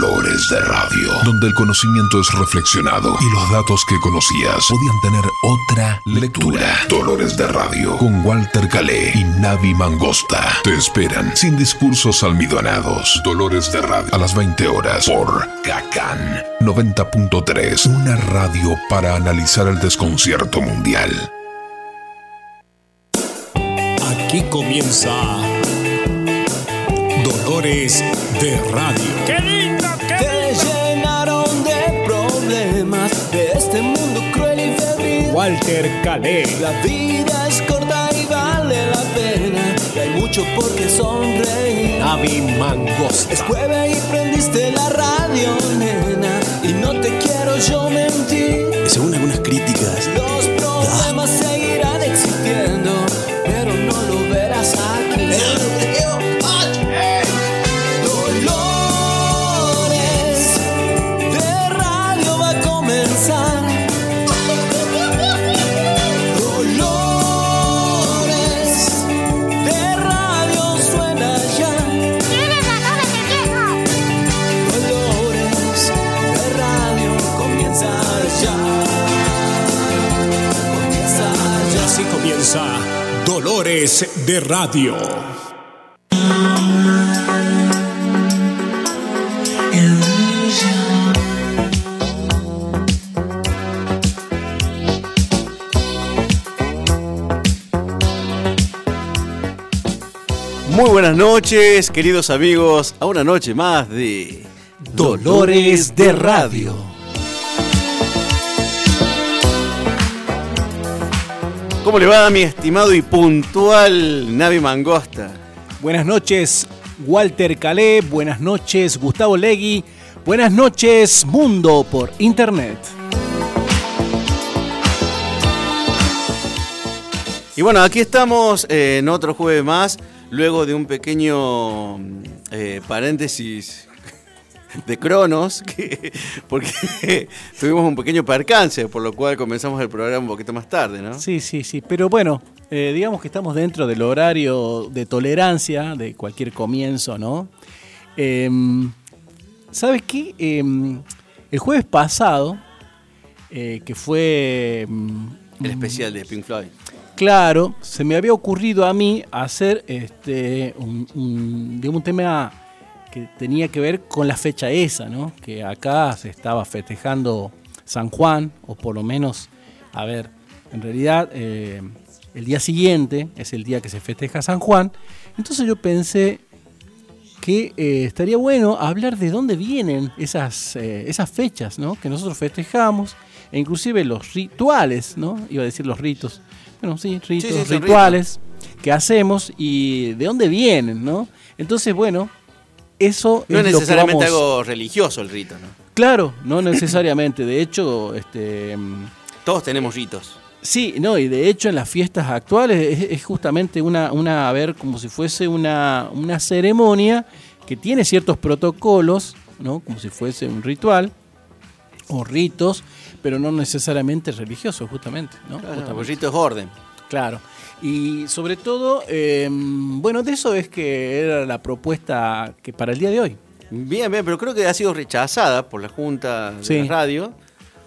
Dolores de Radio, donde el conocimiento es reflexionado y los datos que conocías podían tener otra lectura. Dolores de Radio, con Walter Calé y Navi Mangosta. Te esperan sin discursos almidonados. Dolores de Radio, a las 20 horas por Cacán 90.3, una radio para analizar el desconcierto mundial. Aquí comienza Dolores de Radio. ¡Qué Walter Calé. La vida es corta y vale la pena. Y hay mucho por qué sonreír. Navi Mangosta. Es jueves y prendiste la radio, nena. Y no te quiero yo mentir. Comienza Dolores de Radio. Muy buenas noches, queridos amigos, a una noche más de Dolores de Radio. ¿Cómo le va mi estimado y puntual Navi Mangosta? Buenas noches, Walter Calé. Buenas noches, Gustavo Legui. Buenas noches, Mundo por Internet. Y bueno, aquí estamos eh, en otro jueves más, luego de un pequeño eh, paréntesis de Cronos, que, porque tuvimos un pequeño percance, por lo cual comenzamos el programa un poquito más tarde, ¿no? Sí, sí, sí. Pero bueno, eh, digamos que estamos dentro del horario de tolerancia de cualquier comienzo, ¿no? Em, ¿Sabes qué? Em, el jueves pasado, eh, que fue. em, El especial de Pink Floyd. Claro, se me había ocurrido a mí hacer este un, un- digamos, un tema que tenía que ver con la fecha esa, ¿no? Que acá se estaba festejando San Juan, o por lo menos, a ver, en realidad eh, el día siguiente es el día que se festeja San Juan. Entonces yo pensé que eh, estaría bueno hablar de dónde vienen esas, eh, esas fechas, ¿no? Que nosotros festejamos, e inclusive los rituales, ¿no? Iba a decir los ritos. Bueno, sí, ritos, Sí, sí, son rituales que hacemos y de dónde vienen, ¿no? Entonces, bueno, eso No es lo que necesariamente vamos- algo religioso el rito, ¿no? Claro, no necesariamente. De hecho, este, mm, Todos tenemos ritos. sí, no, y de hecho en las fiestas actuales es, es justamente una, una, a ver, como si fuese una, una ceremonia que tiene ciertos protocolos, ¿no? Como si fuese un ritual o ritos, pero no necesariamente religiosos, justamente, ¿no? Claro, Justamente. el rito es orden. Claro. Y sobre todo, eh, bueno, de eso es que era la propuesta que para el día de hoy. Bien, bien, pero creo que ha sido rechazada por la Junta de la Radio.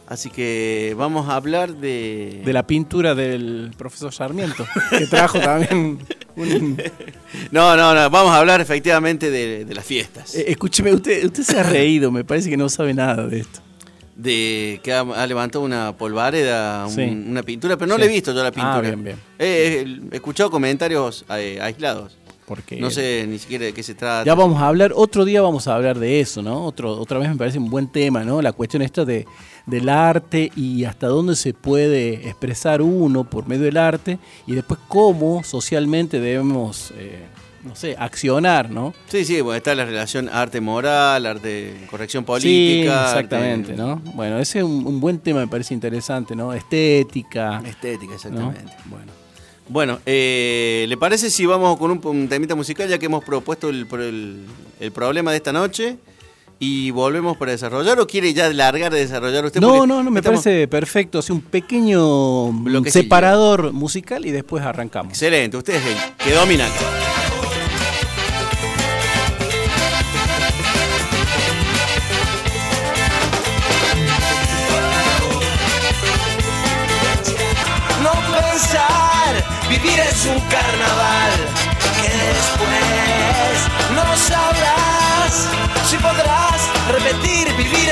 Así que vamos a hablar de... De la pintura del profesor Sarmiento, que trajo también un... No, no, no, vamos a hablar efectivamente de, de las fiestas. Eh, escúcheme, usted, usted se ha reído, me parece que no sabe nada de esto. De que ha, ha levantado una polvareda, un- Sí. una pintura, pero no Sí. le he visto yo la pintura. Ah, bien, bien. Eh, he escuchado comentarios eh, aislados. Porque No sé ni siquiera de qué se trata. Ya vamos a hablar, otro día vamos a hablar de eso, ¿no? Otro, otra vez me parece un buen tema, ¿no? La cuestión esta de, del arte y hasta dónde se puede expresar uno por medio del arte y después cómo socialmente debemos, eh, no sé, accionar, ¿no? Sí, sí, bueno, está la relación arte-moral, arte-corrección Sí, política. exactamente, arte- ¿no? Bueno, ese es un, un buen tema, me parece interesante, ¿no? Estética. Estética, ¿no? exactamente. Bueno. Bueno, eh, ¿le parece si vamos con un, un temita musical ya que hemos propuesto el, el- el problema de esta noche y volvemos para desarrollar o quiere ya largar de desarrollar usted? No, no, no, me estamos- parece perfecto. Hace un pequeño mm, separador musical y después arrancamos. Excelente, usted es el que domina acá.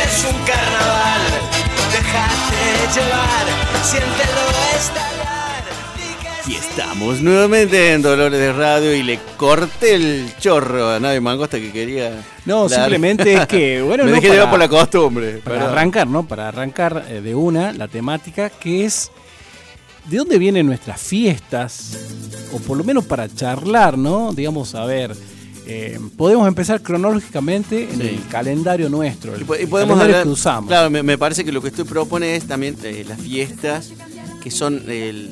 Es un carnaval. Déjate llevar, siéntelo estallar. Y estamos nuevamente en Dolores de Radio y le corté el chorro a Nave Mangosta que quería. No, dar. simplemente es que, bueno, Me no dejé para- llevar por la costumbre. Para arrancar, ¿no? Para arrancar eh, de una la temática que es de dónde vienen nuestras fiestas, o por lo menos para charlar, ¿no? Digamos, a ver, eh, podemos empezar cronológicamente en Sí. el calendario nuestro, el Y, po- y podemos calendario hablar. que usamos. Claro, me, me parece que lo que usted propone es también eh, las fiestas que son el,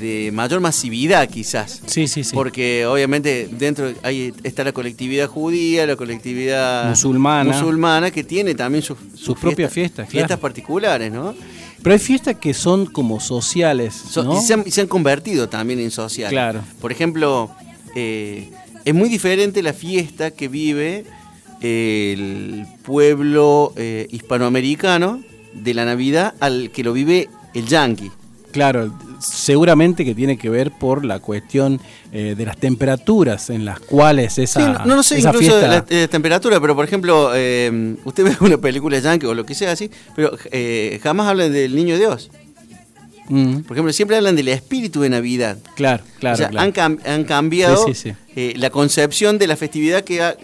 de mayor masividad, quizás. Sí, sí, sí. Porque obviamente dentro hay, está la colectividad judía, la colectividad Musulmana. musulmana, que tiene también sus, Sus propias fiestas, Fiestas claro. particulares, ¿no? Pero hay fiestas que son como sociales, So- ¿no? y, se han, y se han convertido también en sociales. Claro. Por ejemplo, eh, es muy diferente la fiesta que vive el pueblo eh, hispanoamericano de la Navidad al que lo vive el yanqui. Claro, seguramente que tiene que ver por la cuestión eh, de las temperaturas en las cuales esa, Sí, no, no sé esa incluso fiesta... la eh, temperatura, pero por ejemplo, eh, usted ve una película yankee o lo que sea así, pero jamás hablan del niño Dios. Mm, Por ejemplo, siempre hablan del espíritu de Navidad. claro, claro, o sea, claro. Han, cam- han cambiado Sí, sí, sí. eh, la concepción de la festividad que, ha-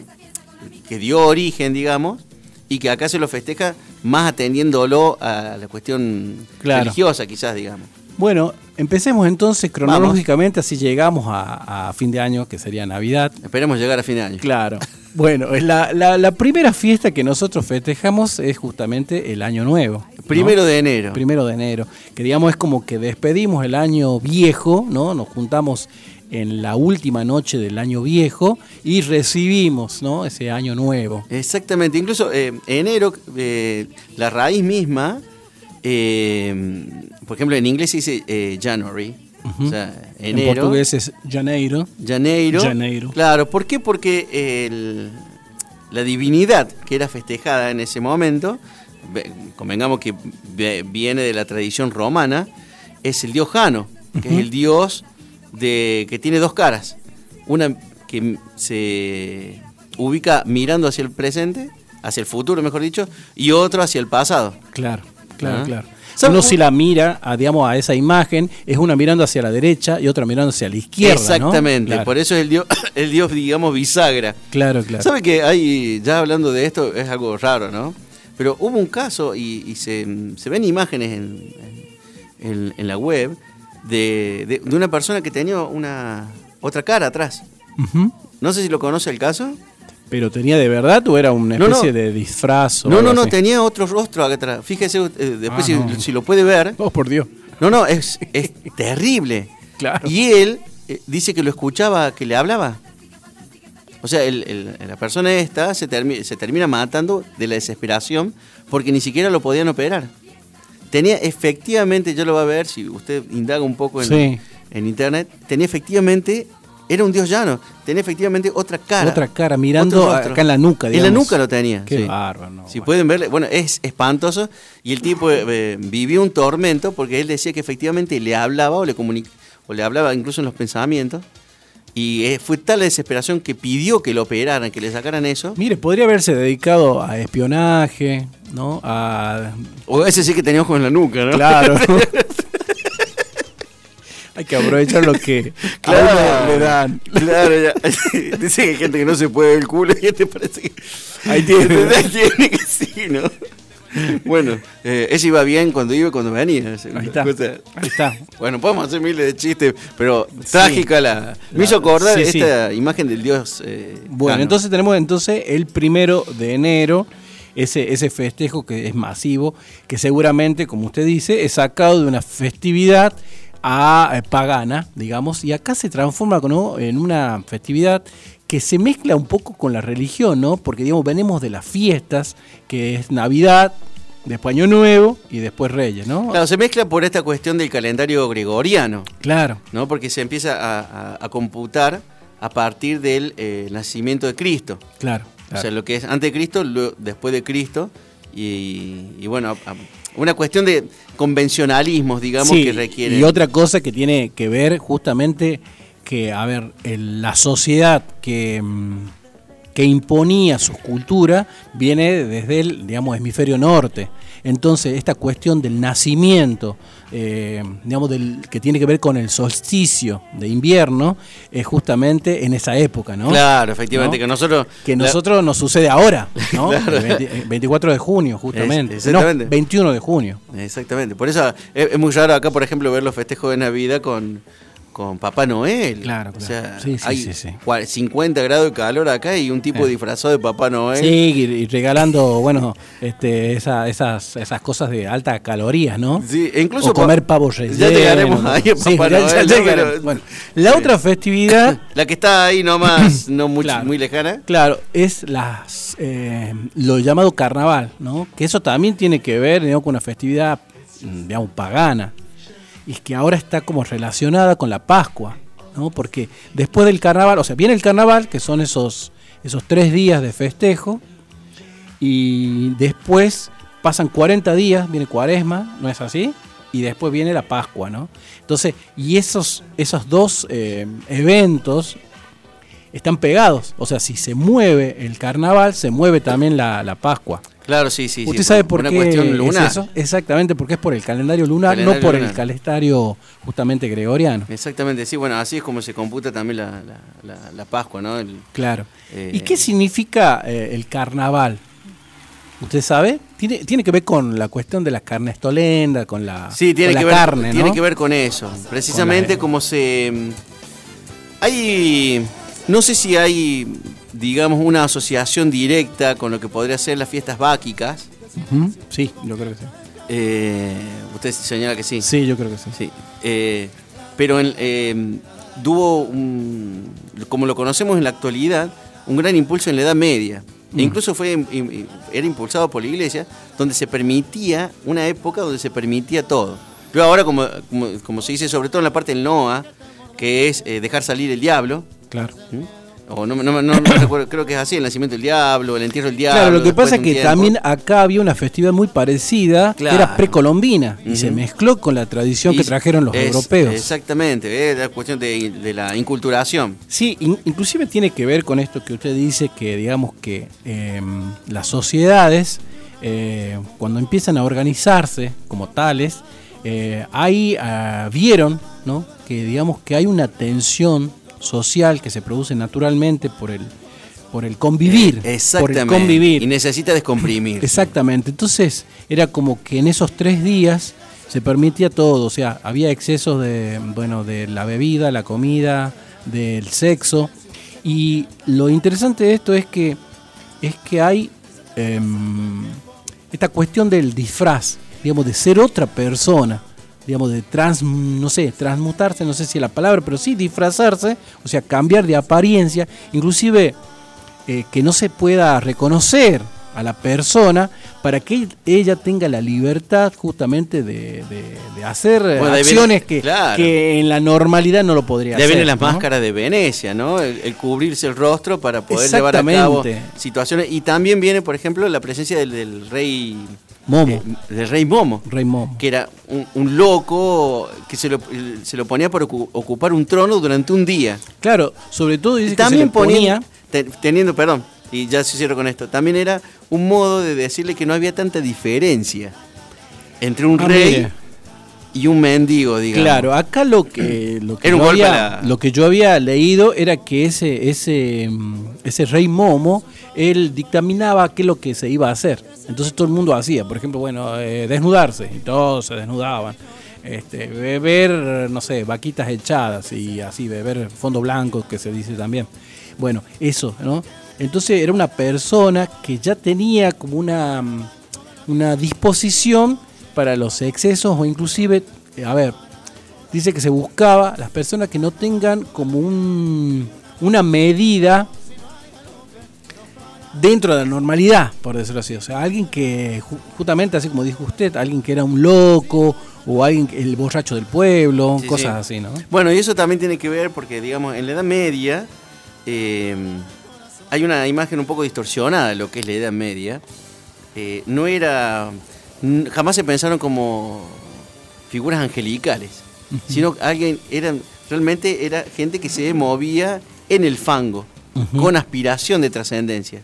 que dio origen, digamos, y que acá se lo festeja más atendiéndolo a la cuestión Claro. religiosa, quizás, digamos. Bueno, empecemos entonces cronológicamente, así llegamos a, a fin de año, que sería Navidad. Esperemos llegar a fin de año. Claro. Bueno, la, la- la primera fiesta que nosotros festejamos es justamente el Año Nuevo. ¿No? Primero de enero. Primero de enero. Que digamos es como que despedimos el año viejo, ¿no? Nos juntamos en la última noche del año viejo y recibimos, ¿no? Ese año nuevo. Exactamente, incluso eh, enero, eh, la raíz misma, eh, por ejemplo, en inglés se dice January, o sea, En enero. portugués es Janeiro. Janeiro. Janeiro. Claro, ¿por qué? Porque el- la divinidad que era festejada en ese momento, convengamos que viene de la tradición romana, es el dios Jano, que es el dios de, que tiene dos caras. Una que se ubica mirando hacia el presente, hacia el futuro, mejor dicho, y otro hacia el pasado. Claro, claro, Ah. claro. ¿Sabe Uno un- si la mira, a, digamos, a esa imagen, es una mirando hacia la derecha y otra mirando hacia la izquierda. ¿no? Exactamente, Claro, por eso es el dios, el dios, digamos, bisagra. claro. claro. ¿Sabe que hay, ya hablando de esto, es algo raro, ¿no? Pero hubo un caso y, y se, se ven imágenes en, en- en la web de, de- de una persona que tenía una otra cara atrás. No sé si lo conoce el caso. ¿Pero tenía de verdad o era una No, no. especie de disfraz? o No, no, no, así? tenía otro rostro acá atrás. Fíjese eh, después Ah, si, no. si lo puede ver. Oh, por Dios. No, no, es, es terrible. Claro. Y él eh, dice que lo escuchaba, que le hablaba. O sea, el- el- la persona esta se, termi- se termina matando de la desesperación porque ni siquiera lo podían operar. Tenía efectivamente, yo lo voy a ver, si usted indaga un poco en, Sí. en internet, tenía efectivamente, era un dios llano, tenía efectivamente otra cara. Otra cara, mirando acá en la nuca, En la digamos. nuca lo tenía. Qué sí. bárbaro. no, Si bueno. pueden verle, bueno, es espantoso. Y el tipo eh, vivió un tormento porque él decía que efectivamente le hablaba o le comunica, o le hablaba incluso en los pensamientos. Y eh, fue tal la desesperación que pidió que lo operaran, que le sacaran eso. Mire, podría haberse dedicado a espionaje, ¿no? A... O ese sí que tenía ojos en la nuca, ¿no? Claro. Hay que aprovechar lo que a uno le dan. Claro, ya. Dice que hay gente que no se puede ver el culo y este parece que. Ahí tiene. Ahí tiene que sí, ¿no? Bueno, eh, ese iba bien cuando iba y cuando venía. Ahí está. Ahí está. Bueno, podemos hacer miles de chistes, pero trágica la. Me hizo acordar Sí, sí. esta imagen del dios. eh, Bueno, entonces tenemos entonces el primero de enero, ese, ese festejo que es masivo, que seguramente, como usted dice, es sacado de una festividad a, eh, pagana, digamos, y acá se transforma ¿no? en una festividad que se mezcla un poco con la religión, ¿no? Porque, digamos, venimos de las fiestas, que es Navidad, después Año Nuevo y después Reyes, ¿no? Claro, se mezcla por esta cuestión del calendario gregoriano, Claro, ¿no? Porque se empieza a, a- a computar a partir del eh, nacimiento de Cristo. claro. O sea, lo que es antes de Cristo, después de Cristo. Y, y bueno, a- una cuestión de convencionalismos, digamos, Sí, que requiere. Y otra cosa que tiene que ver justamente que, a ver, el- la sociedad que, mm, que imponía su cultura viene desde el, digamos, hemisferio norte. Entonces, esta cuestión del nacimiento, eh, digamos, del, que tiene que ver con el solsticio de invierno, es justamente en esa época, ¿no? Claro, efectivamente, ¿No? que nosotros... Que la- nosotros nos sucede ahora, ¿no? Claro. El 20 eh, 24 de junio, justamente. Es- exactamente. No, 21 de junio. Exactamente, por eso es, es muy raro acá, por ejemplo, ver los festejos de Navidad con, con Papá Noel. Claro, O claro. sea, Sí, sí, hay sí, sí. cua- 50 grados de calor acá y un tipo Eh. disfrazado de Papá Noel. Sí, y, regalando, bueno, este, esa- esas, esas cosas de alta calorías, ¿no? Sí, incluso o comer pa- pavos rellenos. Ya llegaremos ¿no? ahí a Papá ya- ya Noel, ¿no? Pero- Bueno, la Sí. otra festividad, La que está ahí nomás, no muy, Claro. muy lejana. claro, es las, eh, lo llamado carnaval, ¿no? Que eso también tiene que ver, digamos, con una festividad, mm, digamos, pagana. Y que ahora está como relacionada con la Pascua, ¿no? Porque después del carnaval, o sea, viene el carnaval, que son esos, esos tres días de festejo, y después pasan 40 días, viene cuaresma, ¿no es así? Y después viene la Pascua, ¿no? Entonces, y esos, esos dos eh, eventos están pegados. O sea, si se mueve el carnaval, se mueve también la, la Pascua. Claro, sí, sí. ¿Usted sí, sabe por una qué cuestión lunar. es eso? Exactamente, porque es por el calendario lunar, Calendario no por lunar. el calendario justamente gregoriano. Exactamente, sí, bueno, así es como se computa también la, la, la- la Pascua, ¿no? El- Claro. Eh, ¿Y qué significa eh, el carnaval? ¿Usted sabe? Tiene, tiene que ver con la cuestión de la carne estolenda, con la, Sí, tiene con que, ver, carne, tiene ¿no? que ver con eso. Precisamente Con como se... mm, Hay... No sé si hay, digamos, una asociación directa con lo que podría ser las fiestas báquicas. Sí, yo creo que sí. Eh, usted señala que sí. Sí, yo creo que sí. Sí. Eh, pero en- eh, tuvo, un- como lo conocemos en la actualidad, un gran impulso en la Edad Media. Mm. E incluso fue, era impulsado por la iglesia, donde se permitía, una época donde se permitía todo. Pero ahora, como, como, como se dice, sobre todo en la parte del Noah, que es eh, dejar salir el diablo, Claro. ¿m? O no, no, no- no recuerdo, creo que es así, el nacimiento del diablo, el entierro del diablo. Claro, lo que pasa es que tiempo. también acá había una festividad muy parecida, que era precolombina, y se mezcló con la tradición que trajeron los es- europeos. Exactamente, es la cuestión de, de la inculturación. Sí, in- inclusive tiene que ver con esto que usted dice, que digamos que eh, las sociedades, eh, cuando empiezan a organizarse como tales, eh, ahí ah, vieron ¿no? que digamos que hay una tensión social que se produce naturalmente por el, por el convivir. Por Exactamente. el convivir. Y necesita descomprimir. Exactamente. Entonces era como que en esos tres días se permitía todo, o sea, había excesos de, bueno, de la bebida, la comida, del sexo. Y lo interesante de esto es que es que hay em, esta cuestión del disfraz, digamos, de ser otra persona, digamos, de trans, no sé, transmutarse, no sé si es la palabra, pero sí disfrazarse, o sea, cambiar de apariencia, inclusive eh, que no se pueda reconocer a la persona para que ella tenga la libertad justamente de, de- de hacer Bueno, viene- acciones que, claro. que en la normalidad no lo podría Ya hacer. vienen las ¿no? máscaras de Venecia, ¿no? El, el cubrirse el rostro para poder llevar a cabo situaciones. Y también viene, por ejemplo, la presencia del, del rey Momo, eh, del rey Momo, Rey Momo. que era un, un loco que se lo, se lo ponía por ocu- ocupar un trono durante un día. Claro, sobre todo dice también que se le ponía, ponía, te- teniendo, perdón, y ya se cierro con esto, también era un modo de decirle que no había tanta diferencia entre un Ah, rey mire. Y un mendigo, digamos. Claro, acá lo que, lo que, yo, había, a la- lo que yo había leído era que ese, ese, ese rey Momo, él dictaminaba qué es lo que se iba a hacer. Entonces todo el mundo hacía, por ejemplo, bueno, eh, desnudarse, y todos se desnudaban. Este, beber, no sé, vaquitas echadas y así, beber fondo blanco, que se dice también. Bueno, eso, ¿no? Entonces era una persona que ya tenía como una, una disposición para los excesos o inclusive, eh, a ver, dice que se buscaba las personas que no tengan como un, una medida dentro de la normalidad, por decirlo así. O sea, alguien que, ju- justamente así como dijo usted, alguien que era un loco o alguien, el borracho del pueblo, Sí, cosas sí. así, ¿no? Bueno, y eso también tiene que ver porque, digamos, en la Edad Media eh, hay una imagen un poco distorsionada de lo que es la Edad Media. Eh, no era. Jamás se pensaron como figuras angelicales, sino alguien. Eran, realmente era gente que se movía en el fango. con aspiración de trascendencia.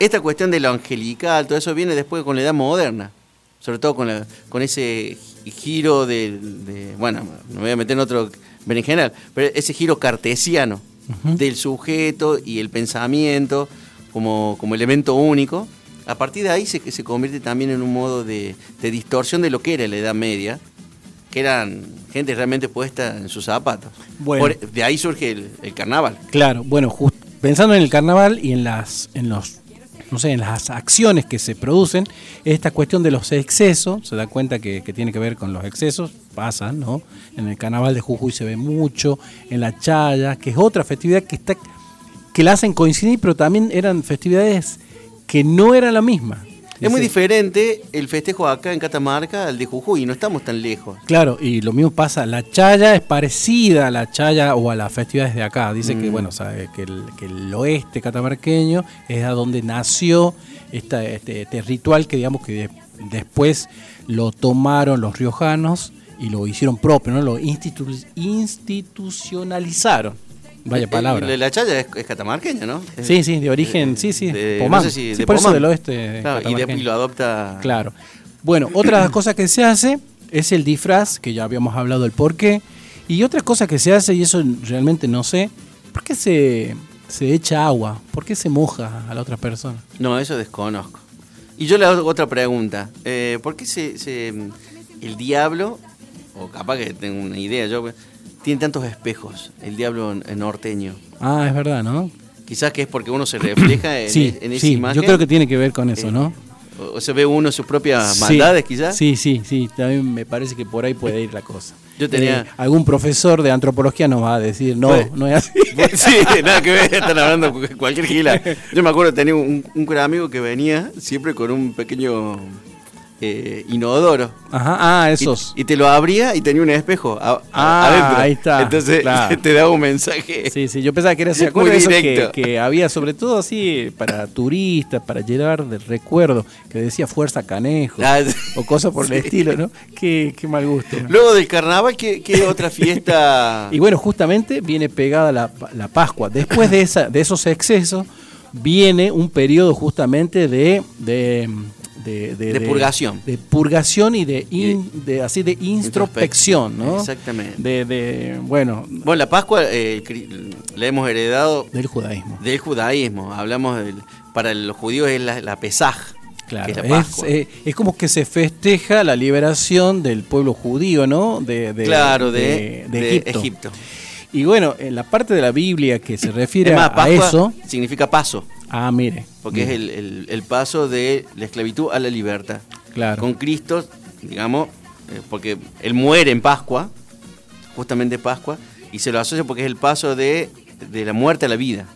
Esta cuestión de lo angelical, todo eso viene después con la edad moderna, sobre todo con, la- con ese giro de, de- bueno, no me voy a meter en otro berenjenal, pero ese giro cartesiano del sujeto y el pensamiento como, como elemento único. A partir de ahí se, se convierte también en un modo de, de distorsión de lo que era la Edad Media, que eran gente realmente puesta en sus zapatos. Bueno. Por- de ahí surge el, el carnaval. Claro, bueno, jus- pensando en el carnaval y en las, en los, no sé, en las acciones que se producen, esta cuestión de los excesos, se da cuenta que, que tiene que ver con los excesos, pasa, ¿no? En el carnaval de Jujuy se ve mucho, en la Chaya, que es otra festividad que está, que la hacen coincidir, pero también eran festividades que no eran la misma. Es muy diferente el festejo acá en Catamarca al de Jujuy, no estamos tan lejos. Claro, y lo mismo pasa, la chaya es parecida a la chaya o a las festividades de acá. Dice que, Mm. bueno, sabe que el, que el oeste catamarqueño es a donde nació esta, este, este ritual que, digamos, que de- después lo tomaron los riojanos y lo hicieron propio, ¿no? Lo institu- institucionalizaron. Vaya Eh, palabra. La, la chaya es, es catamarqueña, ¿no? Sí, sí, de origen, sí, sí, de- Pomán. no sé si Sí, de por eso del oeste Claro, y, de- catamarqueño. y lo adopta. Claro. Bueno, otra cosa que se hace es el disfraz, que ya habíamos hablado del por qué. Y otra cosa que se hace, y eso realmente no sé, ¿por qué se, se echa agua? ¿Por qué se moja a la otra persona? No, eso desconozco. Y yo le hago otra pregunta. Eh, ¿Por qué se, se- el diablo, o capaz que tengo una idea yo, tiene tantos espejos, el diablo norteño? Ah, es verdad, ¿no? Quizás que es porque uno se refleja en, sí, en esa sí, imagen. yo creo que tiene que ver con eso, Eh, ¿no? O, o se ve uno sus propias Sí, maldades, quizás. Sí, sí, sí, también me parece que por ahí puede ir la cosa. Yo tenía- Eh, algún profesor de antropología nos va a decir, no, Bueno. no es así. Sí, nada que ver, están hablando cu- cualquier gila. Yo me acuerdo, tenía un, un amigo que venía siempre con un pequeño eh, inodoro. Ajá, ah, esos. y te lo abría y tenía un espejo a- Ah, adentro. ahí está, Entonces claro. te daba un mensaje. Sí, sí, yo pensaba que era ¿se Muy acuerdan de eso que, había sobre todo así para turistas, para llevar del recuerdo, que decía fuerza canejo Ah, o cosas por el estilo, ¿no? Qué, qué mal gusto. ¿no? Luego del carnaval, ¿qué, qué otra fiesta? Y bueno, justamente viene pegada la, la Pascua. Después de esa, de esos excesos, viene un periodo justamente de, de, de, De purgación. De purgación y de, in- de así de introspección, ¿no? Exactamente. De, bueno, Bueno, la Pascua eh, la hemos heredado del judaísmo. del judaísmo. Hablamos del, para los judíos es la, la Pesaj, Claro, que es la es, eh, es como que se festeja la liberación del pueblo judío, ¿no? De, claro, de, Egipto. Egipto. Y bueno, en la parte de la Biblia que se refiere Es más, a Pascua eso, significa paso, ah, mire, porque es el, el- el paso de la esclavitud a la libertad. claro, Con Cristo, digamos, eh, porque Él muere en Pascua, justamente Pascua, y se lo asocia porque es el paso de, de la muerte a la vida,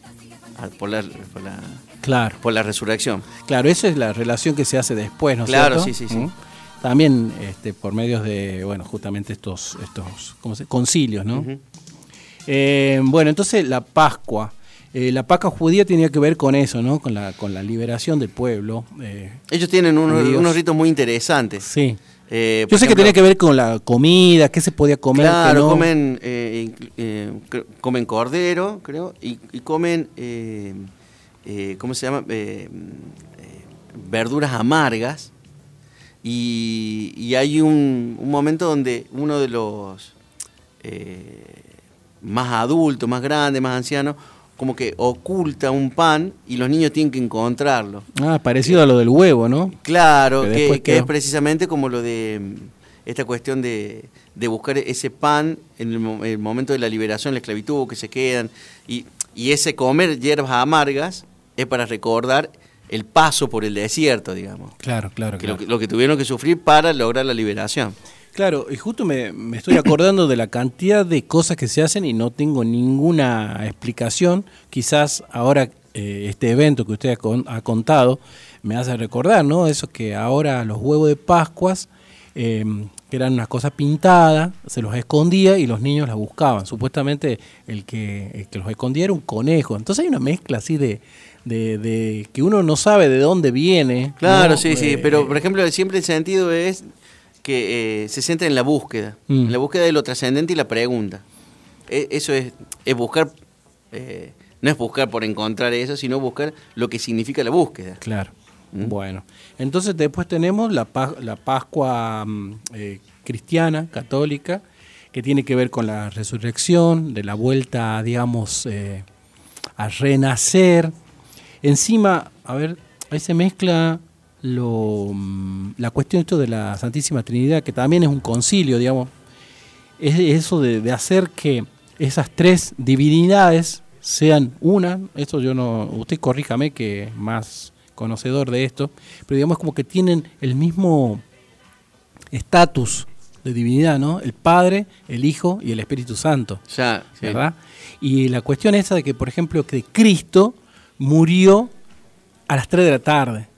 por la, por la, claro, por la resurrección. claro, esa es la relación que se hace después, ¿no es Claro, cierto? sí, sí, sí. ¿Mm? También este, por medios de, bueno, justamente estos, estos ¿cómo se? concilios, ¿no? Eh, bueno, entonces la Pascua. Eh, la Pascua judía tenía que ver con eso, ¿no? Con la, con la liberación del pueblo. eh, Ellos tienen unos, ritos muy interesantes. sí. Eh, Yo sé que tenía que ver con la comida, qué se podía comer. Claro, no. comen, eh, comen cordero, creo, y, y comen, ¿cómo se llama? Verduras amargas. Y, y hay un, un momento donde uno de los eh, más adultos, más grandes, más ancianos, como que oculta un pan y los niños tienen que encontrarlo. Ah, parecido a lo del huevo, ¿no? Claro, Que es precisamente como lo de mm, esta cuestión de, de buscar ese pan en el, mo- el momento de la liberación, la esclavitud, que se quedan. Y, y ese comer hierbas amargas es para recordar el paso por el desierto, digamos. Claro, claro, Que claro. lo que tuvieron que sufrir para lograr la liberación. Claro, y justo me, me estoy acordando de la cantidad de cosas que se hacen y no tengo ninguna explicación. Quizás ahora eh, este evento que usted ha, con- ha contado me hace recordar, ¿no? Eso que ahora los huevos de Pascuas, eh, que eran unas cosas pintadas, se los escondía y los niños las buscaban. Supuestamente el que, el que los escondía era un conejo. Entonces hay una mezcla así de, de, de que uno no sabe de dónde viene. Claro, ¿no? sí, sí. Eh, Pero, por ejemplo, siempre el sentido es que eh, se centra en la búsqueda. Mm. En la búsqueda de lo trascendente y la pregunta. E- eso es, es buscar eh, no es buscar por encontrar eso, sino buscar lo que significa la búsqueda. Claro. Bueno, entonces después tenemos la, pa- la Pascua mm, eh, cristiana, católica, que tiene que ver con la resurrección, de la vuelta, digamos, a renacer. Encima, a ver, ahí se mezcla lo, la cuestión esto de la Santísima Trinidad, que también es un concilio, digamos. Es eso de, de hacer que esas tres divinidades sean una. Esto yo no, usted corríjame que es más conocedor de esto, pero digamos como que tienen el mismo estatus de divinidad, ¿no? El Padre, el Hijo y el Espíritu Santo. Ya, sí. ¿verdad? Y la cuestión esa de que, por ejemplo, que Cristo murió a las 3 de la tarde,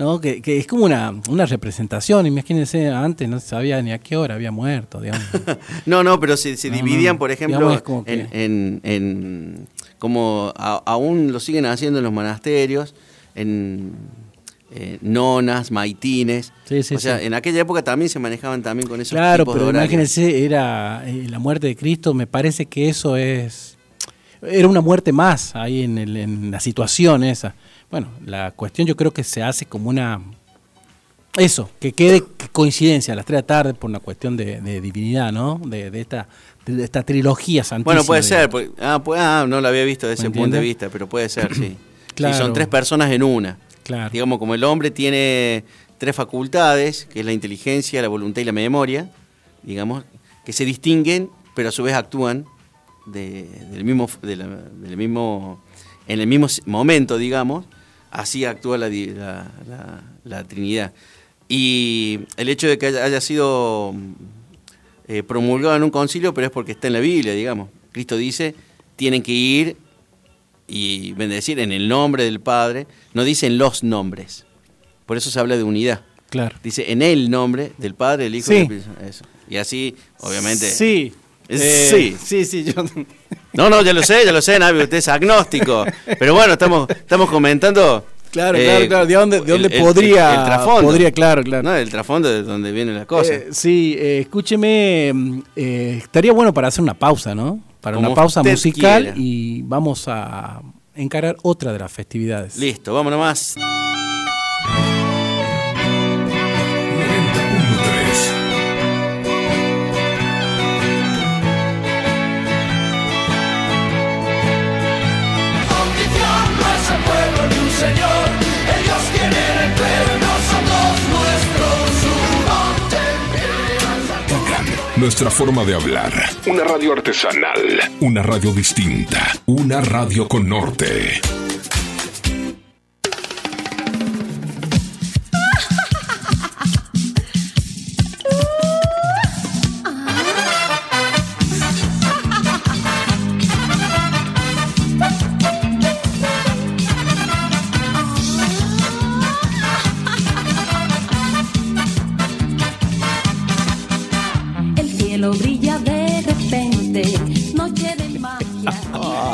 ¿no? Que, que es como una, una representación, imagínense, antes no se sabía ni a qué hora había muerto, digamos. No, no, pero se, se No, dividían, por ejemplo, que- en, en- como a- aún lo siguen haciendo en los monasterios, en eh, nonas, maitines. Sí, sí, o sea, sí. en aquella época también se manejaban también con esos claro, tipos pero de imagínense, era eh, la muerte de Cristo, me parece que eso es... Era una muerte más ahí en, el- en la situación esa. Bueno, la cuestión yo creo que se hace como una... Eso, que quede coincidencia a las 3 de la tarde por una cuestión de, de divinidad, ¿no? De, de esta, de esta trilogía santísima. Bueno, puede ser. porque- ah, pues, ah, no lo había visto desde ¿Me ese punto de vista, pero puede ser, sí. Claro. Sí, son tres personas en una. Claro. Digamos, como el hombre tiene tres facultades, que es la inteligencia, la voluntad y la memoria, digamos, que se distinguen, pero a su vez actúan de- del mismo, de la- del mismo, en el mismo momento, digamos, así actúa la, la- la- la Trinidad. Y el hecho de que haya, haya sido eh, promulgado en un concilio, pero es porque está en la Biblia, digamos. Cristo dice, tienen que ir y bendecir en el nombre del Padre, no dicen los nombres. Por eso se habla de unidad. Claro. Dice en el nombre del Padre, del Hijo Sí. y del Espíritu. Eso. Y así, obviamente. Sí. Es- Eh, sí. Sí, sí, yo... No, no, ya lo sé, ya lo sé, Navi, usted es agnóstico. Pero bueno, estamos, estamos comentando. Claro, eh, claro, claro. ¿De dónde, de dónde el- el- podría...? El, trasfondo. Podría, claro, claro. No, el trasfondo de donde vienen las cosas. Eh, sí, eh, escúcheme, estaría bueno para hacer una pausa, ¿no? Para Como una pausa musical quiera. y vamos a encarar otra de las festividades. Listo, vámonos más. Nuestra forma de hablar. Una radio artesanal. Una radio distinta. Una radio con norte.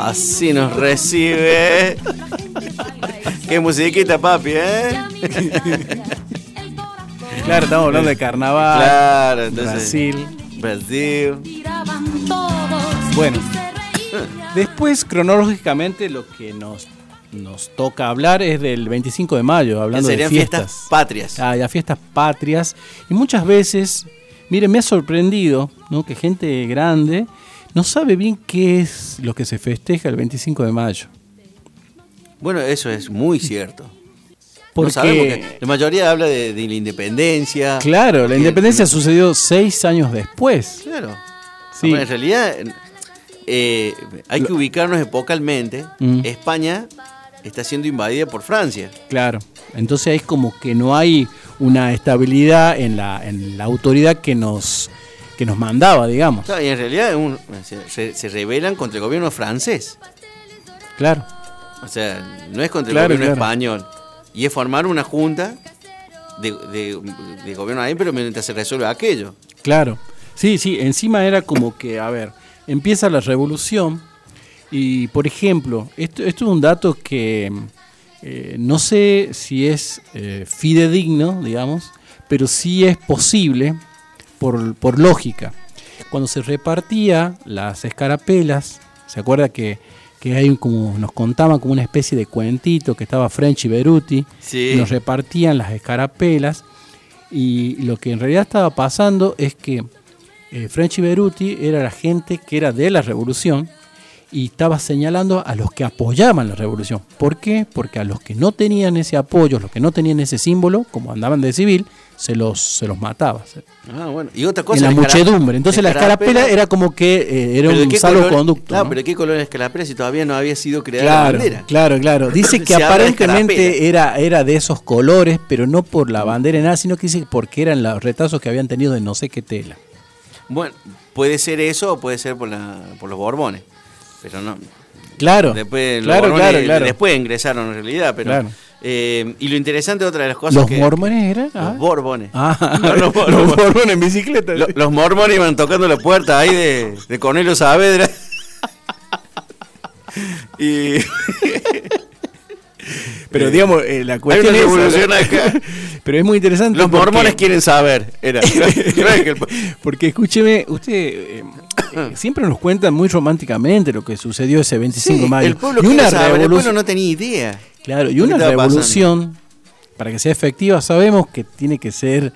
Así nos recibe. Qué musiquita, papi, ¿eh? Claro, estamos hablando de carnaval, Claro, entonces. Brasil. Brasil. Bueno. Después, cronológicamente, lo que nos, nos toca hablar es del 25 de mayo, hablando de serían fiestas. fiestas patrias. Ah, ya fiestas patrias. Y muchas veces, miren, me ha sorprendido ¿no? que gente grande no sabe bien qué es lo que se festeja el 25 de mayo. Bueno, eso es muy cierto. Porque, No sabemos que la mayoría habla de, de la independencia. claro, la independencia sucedió seis años después. Claro. Sí. Bueno, en realidad eh, hay que ubicarnos epocalmente. Mm. España está siendo invadida por Francia. Claro. Entonces es como que no hay una estabilidad en la, en la autoridad que nos, que nos mandaba, digamos. Claro, y en realidad un- se, se- se rebelan contra el gobierno francés. Claro. O sea, no es contra Claro, el gobierno claro. español. Y es formar una junta de, de- de gobierno ahí, pero mientras se resuelve aquello. Claro. Sí, sí, encima era como que, a ver, empieza la revolución y, por ejemplo, esto, esto es un dato que eh, no sé si es eh, fidedigno, digamos, pero sí es posible por, por lógica. Cuando se repartía las escarapelas, ¿se acuerda que que hay un- como nos contaban como una especie de cuentito que estaba French y Beruti, Sí. y nos repartían las escarapelas y lo que en realidad estaba pasando es que eh, French y Beruti era la gente que era de la revolución y estaba señalando a los que apoyaban la revolución. ¿Por qué? Porque a los que no tenían ese apoyo, los que no tenían ese símbolo, como andaban de civil, se los, se los mataba. Ah, bueno. Y otra cosa. en la muchedumbre. Entonces la escarapela era como que eh, era ¿Pero de un salvoconducto. Claro, ¿no? pero ¿de qué color es la escarapela si todavía no había sido creada la bandera? claro, claro. Dice que aparentemente era, era de esos colores, pero no por la bandera en nada, sino que dice porque eran los retazos que habían tenido de no sé qué tela. Bueno, puede ser eso o puede ser por, la, por los Borbones. Pero no. Claro, Después, claro, claro, claro. después ingresaron en realidad, pero. Claro. eh, y lo interesante, otra de las cosas ¿Los que. mormones eran? Ah. Los Borbones. Ah, No, los los mormones. mormones en bicicleta. Lo- los mormones iban tocando la puerta ahí de, de Cornelio Saavedra. y Pero digamos, eh, la hay cuestión es acá. Pero es muy interesante. Los porque- mormones quieren saber. Era. Porque escúcheme, usted eh, eh, siempre nos cuentan muy románticamente lo que sucedió ese 25 de Sí, mayo. el pueblo y una saber, el pueblo revolución, no tenía idea. claro, y una revolución para que sea efectiva sabemos que tiene que ser,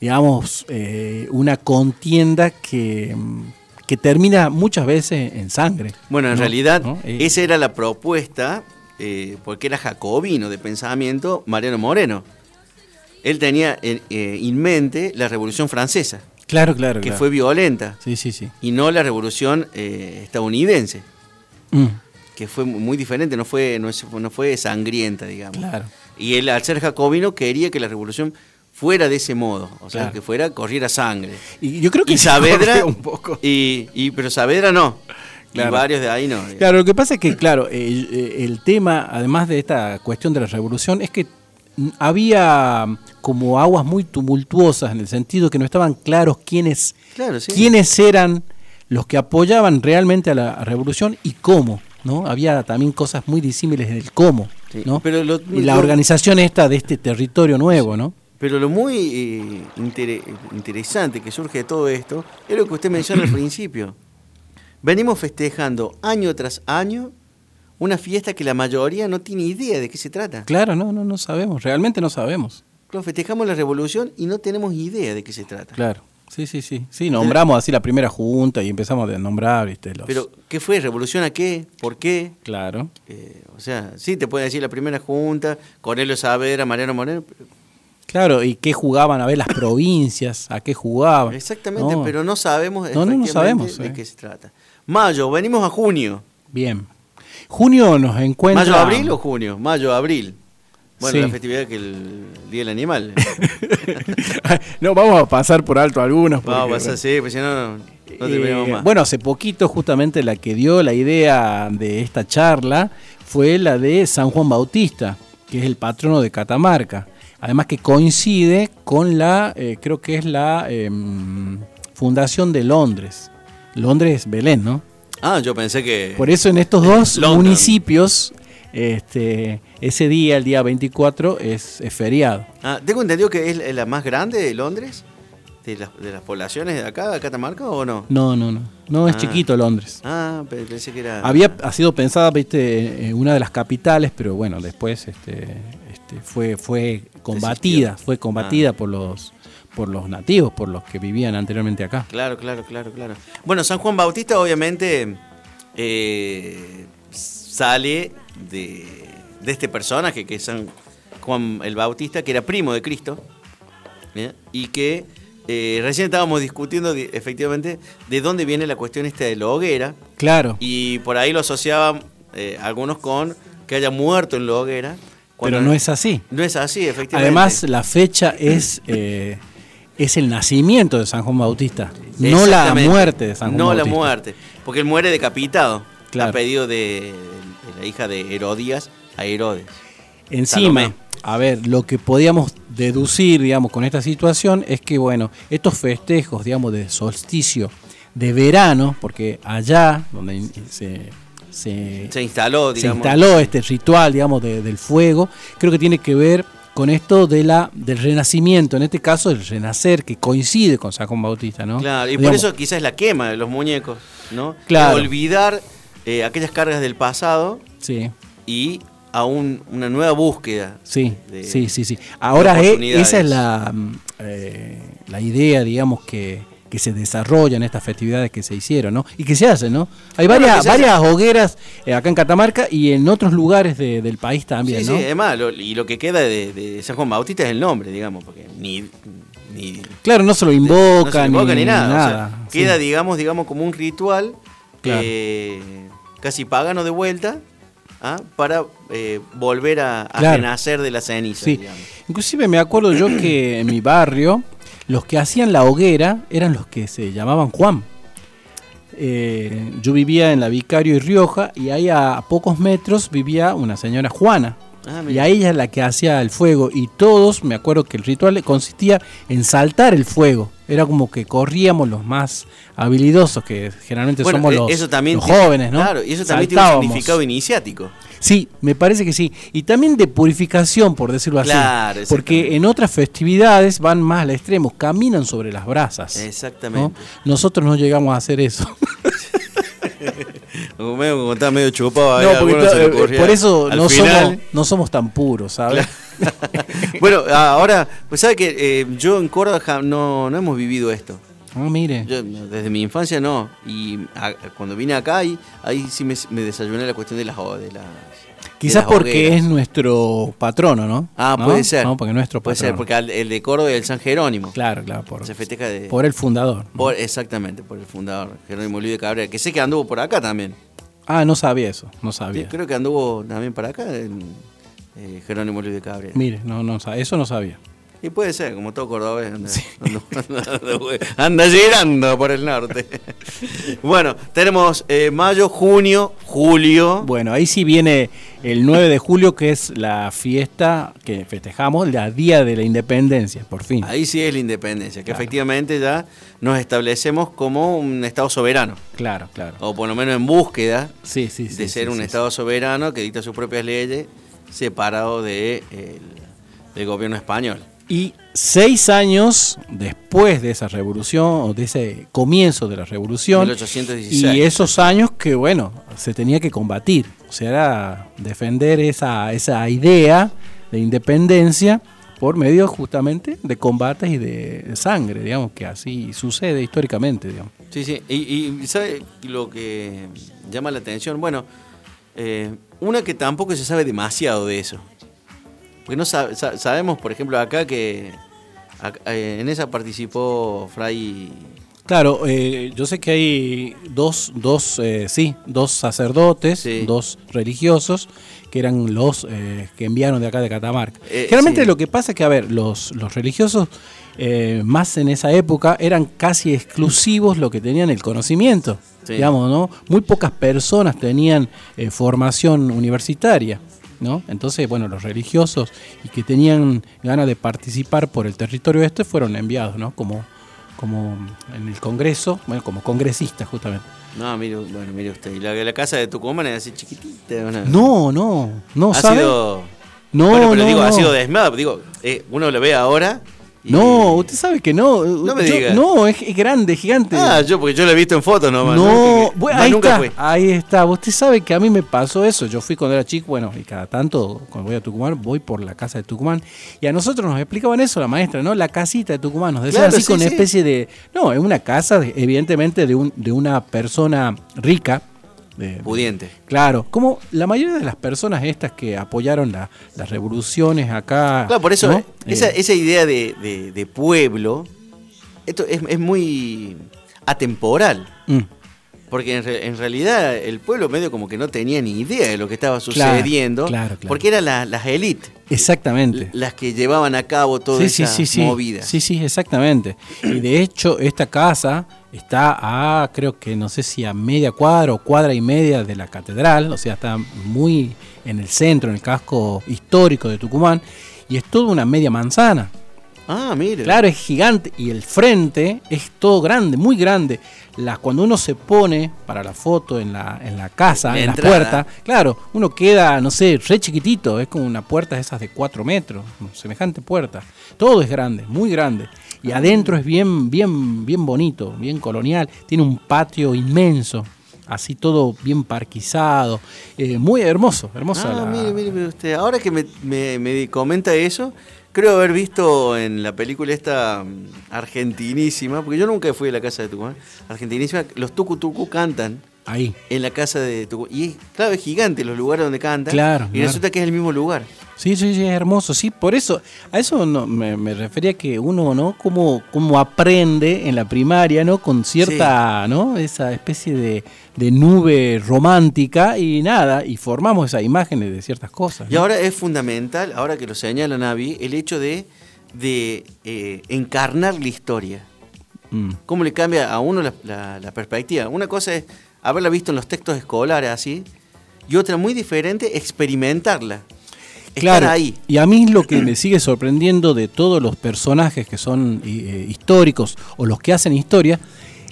digamos, eh, una contienda que, mm, que termina muchas veces en sangre. Bueno, en ¿no? realidad, ¿no? Eh, esa era la propuesta, eh, porque era jacobino de pensamiento, Mariano Moreno. Él tenía en, eh, en mente la Revolución Francesa, claro, claro, que claro. fue violenta, Sí, sí, sí. y no la Revolución eh, estadounidense, Mm, que fue muy diferente, no fue, no, fue sangrienta, digamos. claro. Y él, al ser jacobino, quería que la Revolución fuera de ese modo, o sea, Claro. que fuera, corriera sangre. Y yo creo que Y se Saavedra, un poco. y, y- pero Saavedra no, Claro. y varios de ahí no. Claro, lo que pasa es que, claro, eh, eh, el tema, además de esta cuestión de la revolución, es que había como aguas muy tumultuosas en el sentido que no estaban claros quiénes, Claro, sí. quiénes eran los que apoyaban realmente a la revolución y cómo. ¿no? Había también cosas muy disímiles en el cómo. Sí, ¿no? pero lo- y la organización esta de este territorio nuevo, ¿no? Pero lo muy eh, intere- interesante que surge de todo esto es lo que usted menciona al principio. Venimos festejando año tras año una fiesta que la mayoría no tiene idea de qué se trata. Claro, no, no, no sabemos, realmente no sabemos. Claro, festejamos la revolución y no tenemos idea de qué se trata. Claro. Sí, sí, sí. Sí, nombramos así la primera junta y empezamos a nombrar, ¿viste? Los... Pero, ¿qué fue? ¿Revolución a qué? ¿Por qué? Claro. Eh, o sea, sí, te puede decir la primera junta, Cornelio Saavedra, Mariano Moreno. pero- Claro, y qué jugaban a ver las provincias, a qué jugaban. exactamente, No, pero no sabemos No, no, no sabemos, de eh. qué se trata. Mayo, venimos a junio. Bien. Junio nos encuentra. ¿Mayo, abril o junio? Mayo, abril. Bueno, Sí. la festividad que el Día del Animal. no, vamos a pasar por alto algunos. Vamos a pasar, sí, pues si no, no, Eh, más. bueno, hace poquito justamente la que dio la idea de esta charla fue la de San Juan Bautista, que es el patrono de Catamarca. Además que coincide con la, eh, creo que es la em, fundación de Londres. Londres, Belén, ¿no? Ah, yo pensé que... Por eso en estos dos London. municipios, este, ese día, el día 24, es, es feriado. Ah, tengo entendido que es la más grande de Londres, de las, de las poblaciones de acá, de Catamarca, ¿o no? No, no, no. No es Ah. chiquito Londres. Ah, pe- pensé que era... Había ha sido pensada, viste, en una de las capitales, pero bueno, después este, este, fue, fue combatida, Desistió. fue combatida Ah. por los por los nativos, por los que vivían anteriormente acá. Claro, claro, claro, claro. Bueno, San Juan Bautista obviamente eh, sale de, de este personaje que es San Juan el Bautista, que era primo de Cristo, ¿bien? y que eh, recién estábamos discutiendo de- efectivamente de dónde viene la cuestión esta de la hoguera, Claro, y por ahí lo asociaban eh, algunos con que haya muerto en la hoguera. pero no es así. No es así, efectivamente. Además, la fecha es, eh, es el nacimiento de San Juan Bautista, no la muerte de San Juan No Bautista. la muerte, porque él muere decapitado. Claro. A pedido de, de la hija de Herodías a Herodes. Encima, Salomé. a ver, lo que podíamos deducir, digamos, con esta situación es que, bueno, estos festejos, digamos, de solsticio, de verano, porque allá donde se, se, Se instaló, se instaló este ritual, digamos, de- del fuego, creo que tiene que ver con esto de la del renacimiento, en este caso el renacer, que coincide con San Juan Bautista, ¿no? Claro, y por eso quizás la quema de los muñecos, ¿no? Claro. De olvidar eh, aquellas cargas del pasado Sí. y a un- una nueva búsqueda. Sí, de- sí, sí, sí. Ahora eh, oportunidades. esa es la, mm, eh, la idea, digamos, que, que se desarrolla en estas festividades que se hicieron, ¿no? Y que se hacen, ¿no? Hay Bueno, varias, varias hogueras eh, acá en Catamarca y en otros lugares de- del país también, Sí, ¿no? sí, además, lo- y lo que queda de, de San Juan Bautista es el nombre, digamos, porque ni. ni Claro, no se lo no se invoca, invoca ni, nada. o sea, sí. Queda, digamos, digamos, como un ritual Claro. eh, casi pagano de vuelta ¿ah? para eh, volver a, a Claro. renacer de la ceniza. Sí, digamos. inclusive me acuerdo yo que en mi barrio los que hacían la hoguera eran los que se llamaban Juan. Eh, yo vivía en la Vicario y Rioja y ahí a pocos metros vivía una señora Juana. Ah, Y a ella es la que hacía el fuego y todos, me acuerdo que el ritual consistía en saltar el fuego. Era como que corríamos los más habilidosos, que generalmente Bueno, somos eh, los, eso también los tiene- jóvenes, ¿no? Claro, y eso también tiene un significado iniciático. Sí, me parece que sí. Y también de purificación, por decirlo así. Claro, Porque exactamente. en otras festividades van más al extremo, caminan sobre las brasas. ¿no? Exactamente. Nosotros no llegamos a hacer eso. Como medio, como estaba medio chupado ahí, No, porque to- eh, por eso no final. somos, no somos tan puros, ¿sabes? bueno, ahora, pues sabe que eh, yo en Córdoba no, no hemos vivido esto. Ah, mire. Yo, desde mi infancia no. Y a- cuando vine acá, ahí, ahí sí me, me desayuné la cuestión de las, de las Quizás de las porque hogueras. es nuestro patrono, ¿no? Ah, ¿No? puede ser. No, porque es nuestro Puede patrono. ser, porque el de Córdoba es el San Jerónimo. Claro, claro, por, Se festeja de. por el fundador. por- exactamente, por el fundador, Jerónimo Luis de Cabrera, que sé que anduvo por acá también. Ah, no sabía eso, no Sí, sabía. creo que anduvo también para acá el, eh, Jerónimo Luis de Cabrera. Mire, no, no, eso no sabía. Y puede ser, como todo cordobés, anda, anda girando por el norte. bueno, tenemos eh, mayo, junio, julio. Bueno, ahí sí viene el 9 de julio, que es la fiesta que festejamos, la Día de la Independencia, por fin. Ahí sí es la independencia, que Claro. efectivamente ya nos establecemos como un Estado soberano, Claro, claro. o por lo menos en búsqueda Sí, sí, sí. de ser sí, un sí, Estado soberano que dicta sus propias leyes, separado de, el- del gobierno español. Y seis años después de esa revolución, o de ese comienzo de la revolución, 1816. y esos años que, bueno, se tenía que combatir. O sea, era defender esa, esa idea de independencia por medio justamente de combates y de sangre, digamos, que así sucede históricamente, digamos. Sí, sí. Y, y ¿sabe lo que llama la atención? Bueno, eh, una que tampoco se sabe demasiado de eso. Porque no sab- sa- sabemos, por ejemplo, acá que eh, en esa participó Fray... Claro, eh, yo sé que hay dos, dos eh, sí, dos sacerdotes, Sí. dos religiosos, que eran los eh, que enviaron de acá de Catamarca. Eh, Generalmente sí. lo que pasa es que, a ver, los, los religiosos, eh, más en esa época, eran casi exclusivos lo que tenían el conocimiento. Sí. Digamos, ¿no? Muy pocas personas tenían eh, formación universitaria. ¿No? Entonces, bueno, los religiosos y que tenían ganas de participar por el territorio este fueron enviados, ¿no? Como, como en el Congreso, bueno, como congresistas justamente. No, mire, bueno, mire usted. Y la, la casa de Tucumán es así chiquitita. ¿o No, no, no, ha ¿sabe? sido... No, bueno, pero no, digo, ha sido. Digo, eh, uno lo ve ahora... No, usted sabe que no. No me Yo- diga. No, es, es grande, gigante. Ah, yo porque yo lo he visto en fotos nomás. no, Que- bueno, ahí nunca está, ahí está. Usted sabe que a mí me pasó eso. Yo fui cuando era chico, bueno, y cada tanto cuando voy a Tucumán, voy por la casa de Tucumán. Y a nosotros nos explicaban eso la maestra, ¿no? La casita de Tucumán. Nos decía Claro, así sí, con una sí. especie de... No, es una casa, de- evidentemente, de, un, de una persona rica. De- Pudiente. Claro, como la mayoría de las personas estas que apoyaron la- las revoluciones acá. Claro, por eso ¿no? eh, esa, Eh, esa idea de, de- de pueblo, esto es, es muy atemporal. mm. Porque en, re- en realidad el pueblo medio como que no tenía ni idea de lo que estaba sucediendo. claro, claro. Porque eran la- las élites Exactamente. las que llevaban a cabo toda sí, esa sí, sí, sí. movida. Sí, sí, exactamente. Y de hecho, esta casa está a, creo que no sé si a media cuadra o cuadra y media de la catedral, o sea, está muy en el centro, en el casco histórico de Tucumán, y es toda una media manzana. Ah, mire. Claro, es gigante y el frente es todo grande, muy grande. La, cuando uno se pone para la foto en la, en la casa, en la puerta, claro, uno queda, no sé, re chiquitito, es como una puerta de esas de 4 metros, semejante puerta. Todo es grande, muy grande. Y adentro es bien, bien, bien bonito, bien colonial. Tiene un patio inmenso. así todo bien parquizado, eh, muy hermoso, hermosa. Ah, la- mire, mire, mire usted. Ahora que me, me- me comenta eso, creo haber visto en la película esta mm, argentinísima, porque yo nunca fui a la casa de Tucumán, argentinísima, los Tucu Tucu cantan Ahí. en la casa de Tucumán. Y claro, es gigante los lugares donde cantan. Claro, Y claro. resulta que es el mismo lugar. Sí, sí, sí, es hermoso, sí, por eso, a eso no, me, me refería que uno, ¿no? Como, como aprende en la primaria, ¿no? Con cierta, ¿no? Esa especie de, de nube romántica y nada, y formamos esas imágenes de ciertas cosas. Y ahora es fundamental, ahora que lo señala Navi, el hecho de, de eh, encarnar la historia. Mm. cómo le cambia a uno la, la- la perspectiva. Una cosa es haberla visto en los textos escolares así, y otra muy diferente, experimentarla. Estar ahí. Y a mí lo que me sigue sorprendiendo de todos los personajes que son eh, históricos o los que hacen historia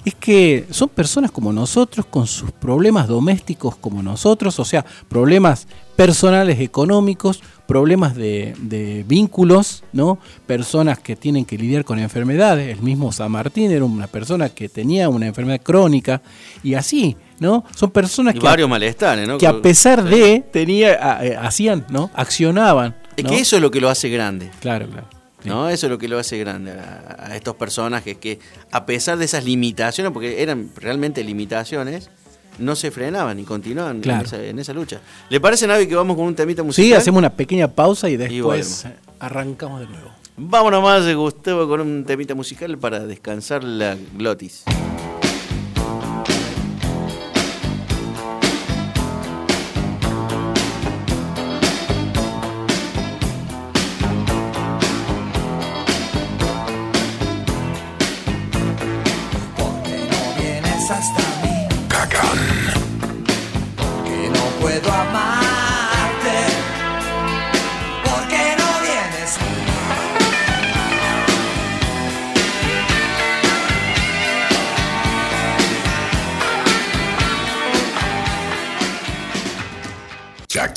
es que son personas como nosotros con sus problemas domésticos como nosotros, o sea, problemas personales económicos, problemas de, de vínculos, ¿no? Personas que tienen que lidiar con enfermedades. El mismo San Martín era una persona que tenía una enfermedad crónica y así, ¿no? Son personas Y que varios malestares, ¿no? que a pesar de tenía eh, hacían no accionaban Es que eso es lo que lo hace grande. claro claro sí. ¿no? Eso es lo que lo hace grande a, a estos personajes que, a pesar de esas limitaciones, porque eran realmente limitaciones, no se frenaban y continuaban en, Claro. esa, en esa lucha. ¿Le parece, Navi, que vamos con un temita musical? sí hacemos una pequeña pausa y después arrancamos de nuevo Vámonos más, Gustavo, con un temita musical para descansar la glotis.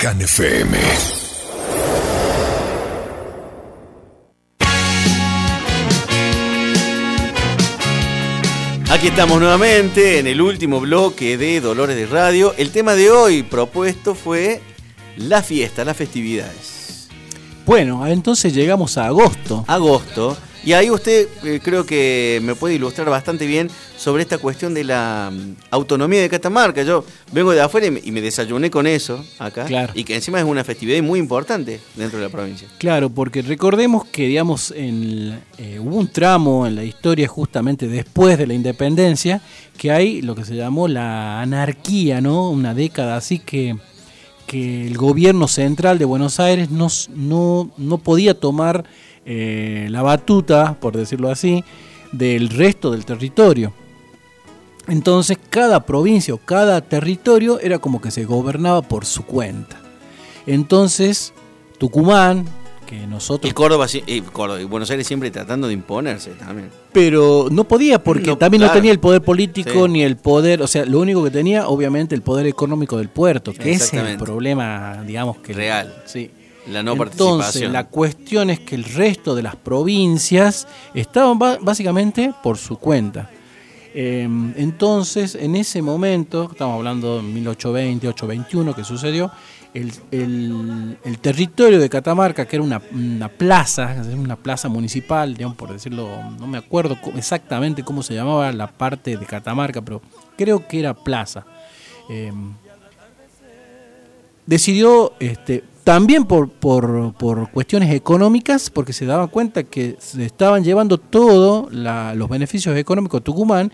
FM. Aquí estamos nuevamente en el último bloque de Dolores de Radio. El tema de hoy propuesto fue la fiesta, las festividades. bueno entonces llegamos a agosto Agosto. Y ahí usted eh, creo que me puede ilustrar bastante bien sobre esta cuestión de la mm, autonomía de Catamarca. Yo vengo de afuera y me, y me desayuné con eso acá. Claro. Y que encima es una festividad muy importante dentro de la provincia. Claro, porque recordemos que, digamos, en, eh, hubo un tramo en la historia justamente después de la independencia que hay lo que se llamó la anarquía, ¿no? Una década así que, que el gobierno central de Buenos Aires no, no, no podía tomar eh, la batuta, por decirlo así, del resto del territorio. Entonces cada provincia o cada territorio era como que se gobernaba por su cuenta. Entonces Tucumán, que nosotros... Y Córdoba, y Córdoba y Buenos Aires siempre tratando de imponerse también. Pero no podía porque No, también claro. no tenía el poder político Sí. ni el poder, o sea, lo único que tenía obviamente el poder económico del puerto, que es el problema, digamos que Real. Sí. La no Entonces, participación. la cuestión es que el resto de las provincias estaban ba- básicamente por su cuenta. Eh, entonces, en ese momento, estamos hablando de 1820, 1821 que sucedió, el, el- el territorio de Catamarca, que era una, una plaza, una plaza municipal, digamos, por decirlo, no me acuerdo exactamente cómo se llamaba la parte de Catamarca, pero creo que era plaza. Eh, decidió este, también por, por, por cuestiones económicas, porque se daban cuenta que se estaban llevando todos los beneficios económicos a Tucumán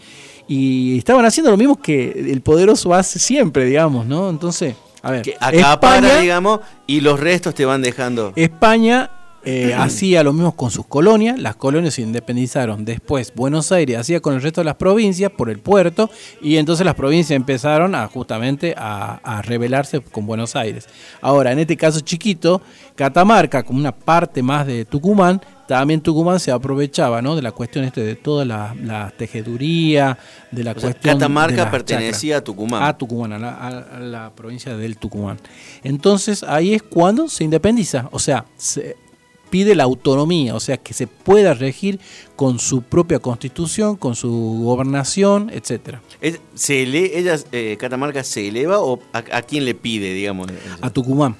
y estaban haciendo lo mismo que el poderoso hace siempre, digamos, ¿no? Entonces, a ver, que acapara, España, digamos, y los restos te van dejando. España eh, hacía lo mismo con sus colonias, las colonias se independizaron. Después Buenos Aires hacía con el resto de las provincias por el puerto y entonces las provincias empezaron a justamente a, a rebelarse con Buenos Aires. Ahora, en este caso chiquito, Catamarca, como una parte más de Tucumán, también Tucumán se aprovechaba ¿no? de la cuestión este de toda la, la tejeduría, de la O cuestión... de Catamarca las pertenecía chacras. a Tucumán. A Tucumán, a la, a la provincia del Tucumán. Entonces ahí es cuando se independiza. O sea, se- pide la autonomía, o sea, que se pueda regir con su propia constitución, con su gobernación, etcétera. Es- ¿Se ele- ella, eh, Catamarca se eleva o a, a quién le pide, digamos? A Tucumán,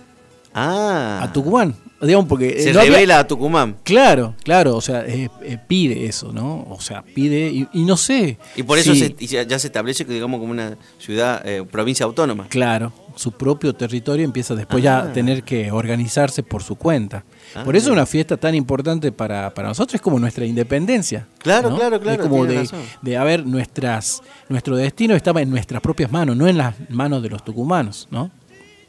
ah, a Tucumán, digamos porque eh, Se no había- revela a Tucumán. Claro, claro, o sea, eh, eh, pide eso, ¿no? O sea, pide y, y no sé. Y por eso se- ya, se establece que digamos como una ciudad, eh, provincia autónoma. Claro, su propio territorio empieza después ya Ah. a tener que organizarse por su cuenta. Ah, por eso bien. una fiesta tan importante para, para nosotros es como nuestra independencia. Claro, ¿no? claro, claro, Es como de, de haber nuestras, nuestro destino estaba en nuestras propias manos, no en las manos de los tucumanos, ¿no?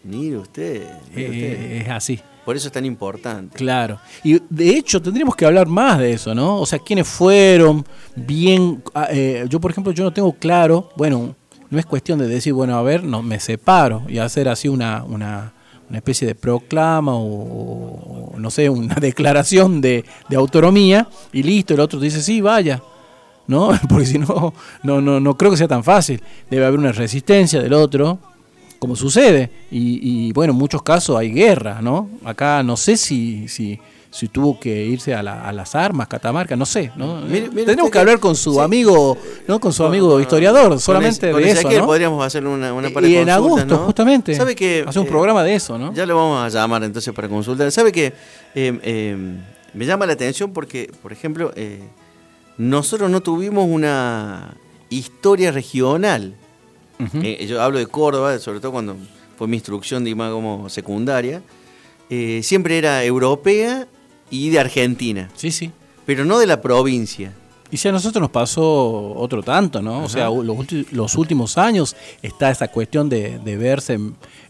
Mire usted, mire usted. Eh, es así. Por eso es tan importante. Claro. Y de hecho tendríamos que hablar más de eso, ¿no? O sea, quiénes fueron, bien... ah, eh, yo, por ejemplo, yo no tengo claro, bueno, no es cuestión de decir, bueno, a ver, no me separo y hacer así una, una, una especie de proclama o, no sé, una declaración de, de autonomía y listo, el otro dice, sí, vaya. ¿No? Porque si no, no, no, no creo que sea tan fácil. Debe haber una resistencia del otro, como sucede. Y, y, bueno, en muchos casos hay guerra, ¿no? Acá no sé si, si, si tuvo que irse a, la- a las armas, Catamarca, no sé, ¿no? Mire- mire Tenemos que hablar con su sí. amigo, ¿no? Con su amigo historiador, con solamente ese- con de eso, ¿no? podríamos hacer una, una par y de en agosto, ¿no? justamente. ¿Sabe que Hace un eh, programa de eso, ¿no? Ya lo vamos a llamar entonces para consultar. ¿Sabe que eh, eh, me llama la atención porque, por ejemplo, eh, nosotros no tuvimos una historia regional. Eh, yo hablo de Córdoba, sobre todo cuando fue mi instrucción, digamos, como secundaria. Eh, siempre era europea y de Argentina, Sí, sí. pero no de la provincia. Y si a nosotros nos pasó otro tanto, ¿no? O sea, los, últimos años está esa cuestión de, de verse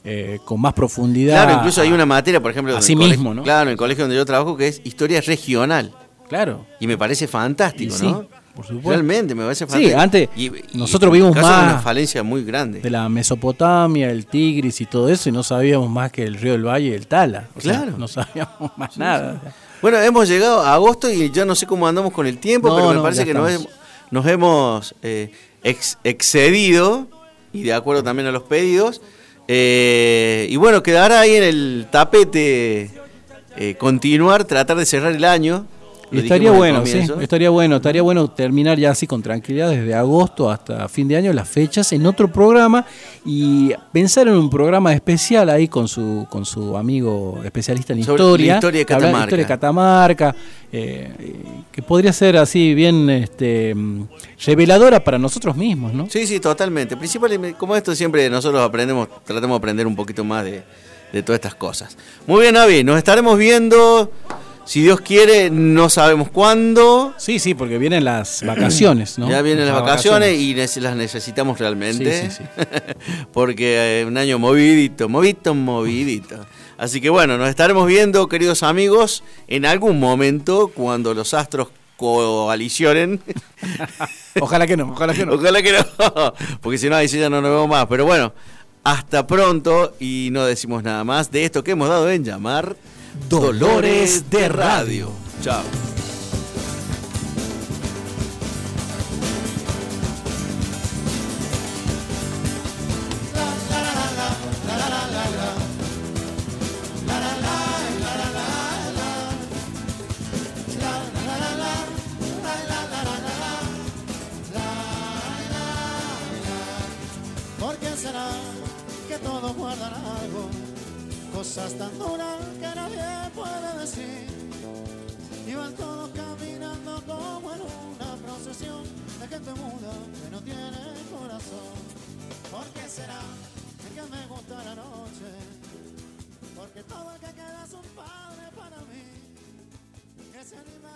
eh, con más profundidad. Claro, incluso hay una materia, por ejemplo, Así colegio- mismo, ¿no? Claro, en el colegio donde yo trabajo, que es historia regional. Claro. Y me parece fantástico, Y sí, ¿no? Por supuesto. Realmente me parece Sí, fantástico. antes Y- y nosotros vimos más una falencia muy grande. de la Mesopotamia, el Tigris y todo eso, y no sabíamos más que el río del Valle y el Tala. O sea, Claro. no sabíamos más nada. Bueno, hemos llegado a agosto y ya no sé cómo andamos con el tiempo, No, pero me no, parece que nos, estamos. hem- nos hemos eh, ex- excedido y de acuerdo también a los pedidos. Eh, y bueno, quedará ahí en el tapete eh, continuar, tratar de cerrar el año. Estaría bueno, sí, estaría bueno, estaría bueno terminar ya así con tranquilidad desde agosto hasta fin de año las fechas en otro programa y pensar en un programa especial ahí con su con su amigo especialista en Sobre historia, la historia de Catamarca. historia de Catamarca, eh, que podría ser así bien este reveladora para nosotros mismos, ¿no? Sí, sí, totalmente. Principalmente, como esto siempre nosotros aprendemos, tratamos de aprender un poquito más de, de todas estas cosas. Muy bien, Avi, nos estaremos viendo, si Dios quiere, no sabemos cuándo. Sí, sí, porque vienen las vacaciones, ¿no? Ya vienen las vacaciones, y las necesitamos realmente. Sí, sí, Porque eh, un año movidito, movidito, movidito. Así que bueno, nos estaremos viendo, queridos amigos, en algún momento cuando los astros coalicionen. Ojalá que no, ojalá que no. Ojalá que no, porque si no, ahí sí ya no nos vemos más. Pero bueno, hasta pronto y no decimos nada más de esto que hemos dado en llamar Dolores de Radio. Chao. cosas tan duras que nadie puede decir. Iban todos caminando como en una procesión de gente muda que no tiene corazón. ¿Por qué será que me gusta la noche? Porque todo el que queda es un padre para mí. Que se anima